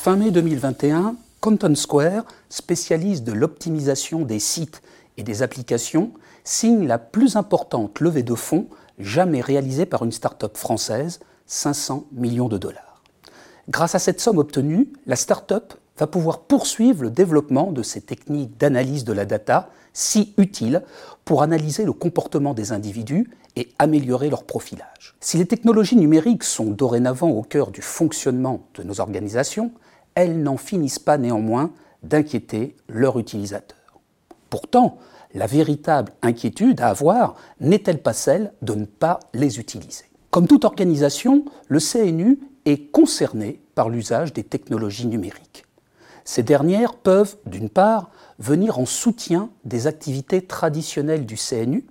Fin mai 2021, Canton Square, spécialiste de l'optimisation des sites et des applications, signe la plus importante levée de fonds jamais réalisée par une start-up française, 500 millions de dollars. Grâce à cette somme obtenue, la start-up va pouvoir poursuivre le développement de ces techniques d'analyse de la data si utiles pour analyser le comportement des individus et améliorer leur profilage. Si les technologies numériques sont dorénavant au cœur du fonctionnement de nos organisations, elles n'en finissent pas néanmoins d'inquiéter leurs utilisateurs. Pourtant, la véritable inquiétude à avoir n'est-elle pas celle de ne pas les utiliser? Comme toute organisation, le CNU est concerné par l'usage des technologies numériques. Ces dernières peuvent, d'une part, venir en soutien des activités traditionnelles du CNU,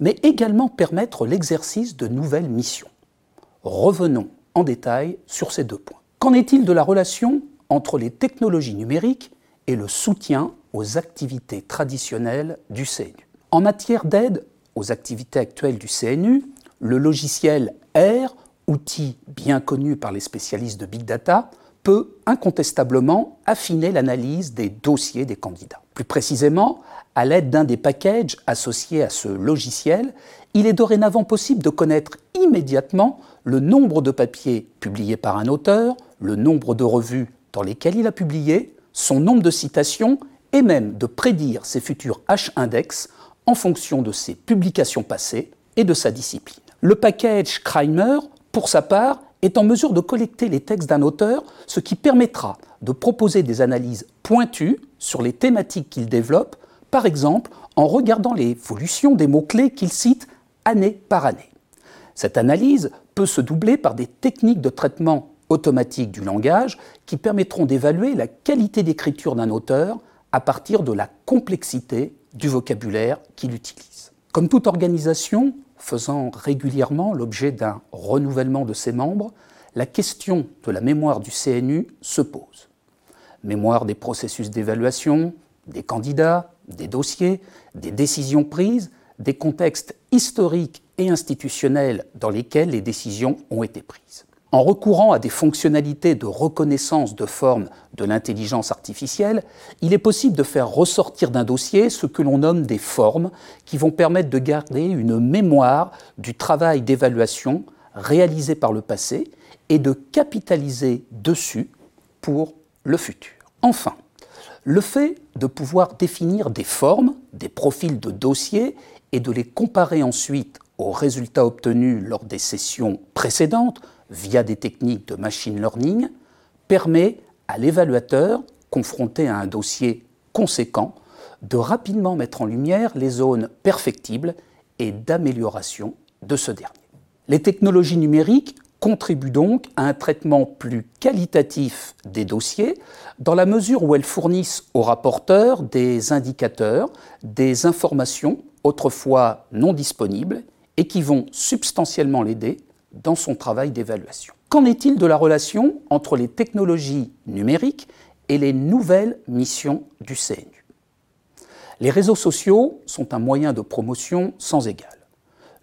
mais également permettre l'exercice de nouvelles missions. Revenons en détail sur ces deux points. Qu'en est-il de la relation entre les technologies numériques et le soutien aux activités traditionnelles du CNU En matière d'aide aux activités actuelles du CNU, le logiciel R, outil bien connu par les spécialistes de Big Data, peut incontestablement affiner l'analyse des dossiers des candidats. Plus précisément, à l'aide d'un des packages associés à ce logiciel, il est dorénavant possible de connaître immédiatement le nombre de papiers publiés par un auteur, le nombre de revues dans lesquelles il a publié, son nombre de citations et même de prédire ses futurs H-index en fonction de ses publications passées et de sa discipline. Le package Crimer, pour sa part, est en mesure de collecter les textes d'un auteur, ce qui permettra de proposer des analyses pointues sur les thématiques qu'il développe, par exemple en regardant l'évolution des mots-clés qu'il cite année par année. Cette analyse peut se doubler par des techniques de traitement automatique du langage qui permettront d'évaluer la qualité d'écriture d'un auteur à partir de la complexité du vocabulaire qu'il utilise. Comme toute organisation, faisant régulièrement l'objet d'un renouvellement de ses membres, la question de la mémoire du CNU se pose. Mémoire des processus d'évaluation, des candidats, des dossiers, des décisions prises, des contextes historiques et institutionnels dans lesquels les décisions ont été prises. En recourant à des fonctionnalités de reconnaissance de forme de l'intelligence artificielle, il est possible de faire ressortir d'un dossier ce que l'on nomme des formes qui vont permettre de garder une mémoire du travail d'évaluation réalisé par le passé et de capitaliser dessus pour le futur. Enfin, le fait de pouvoir définir des formes, des profils de dossiers et de les comparer ensuite aux résultats obtenus lors des sessions précédentes via des techniques de machine learning, permet à l'évaluateur, confronté à un dossier conséquent, de rapidement mettre en lumière les zones perfectibles et d'amélioration de ce dernier. Les technologies numériques contribuent donc à un traitement plus qualitatif des dossiers dans la mesure où elles fournissent au rapporteur des indicateurs, des informations autrefois non disponibles et qui vont substantiellement l'aider dans son travail d'évaluation. Qu'en est-il de la relation entre les technologies numériques et les nouvelles missions du CNU Les réseaux sociaux sont un moyen de promotion sans égal.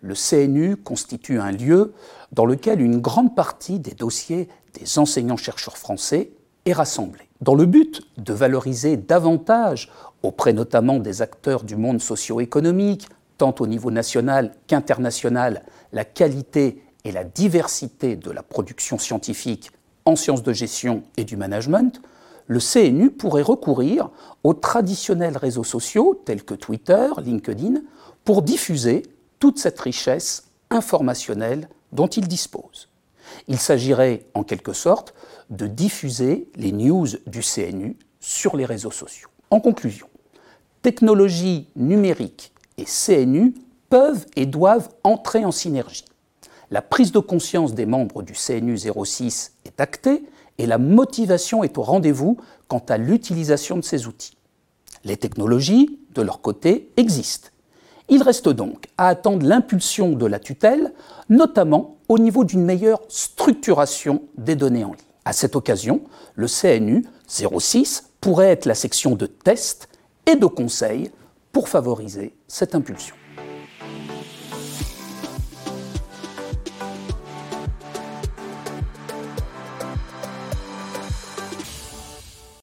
Le CNU constitue un lieu dans lequel une grande partie des dossiers des enseignants-chercheurs français est rassemblée. Dans le but de valoriser davantage, auprès notamment des acteurs du monde socio-économique, tant au niveau national qu'international, la qualité et la diversité de la production scientifique en sciences de gestion et du management, le CNU pourrait recourir aux traditionnels réseaux sociaux tels que Twitter, LinkedIn, pour diffuser toute cette richesse informationnelle dont il dispose. Il s'agirait en quelque sorte de diffuser les news du CNU sur les réseaux sociaux. En conclusion, technologie numérique et CNU peuvent et doivent entrer en synergie la prise de conscience des membres du CNU 06 est actée et la motivation est au rendez-vous quant à l'utilisation de ces outils. Les technologies, de leur côté, existent. Il reste donc à attendre l'impulsion de la tutelle, notamment au niveau d'une meilleure structuration des données en ligne. À cette occasion, le CNU 06 pourrait être la section de test et de conseil pour favoriser cette impulsion.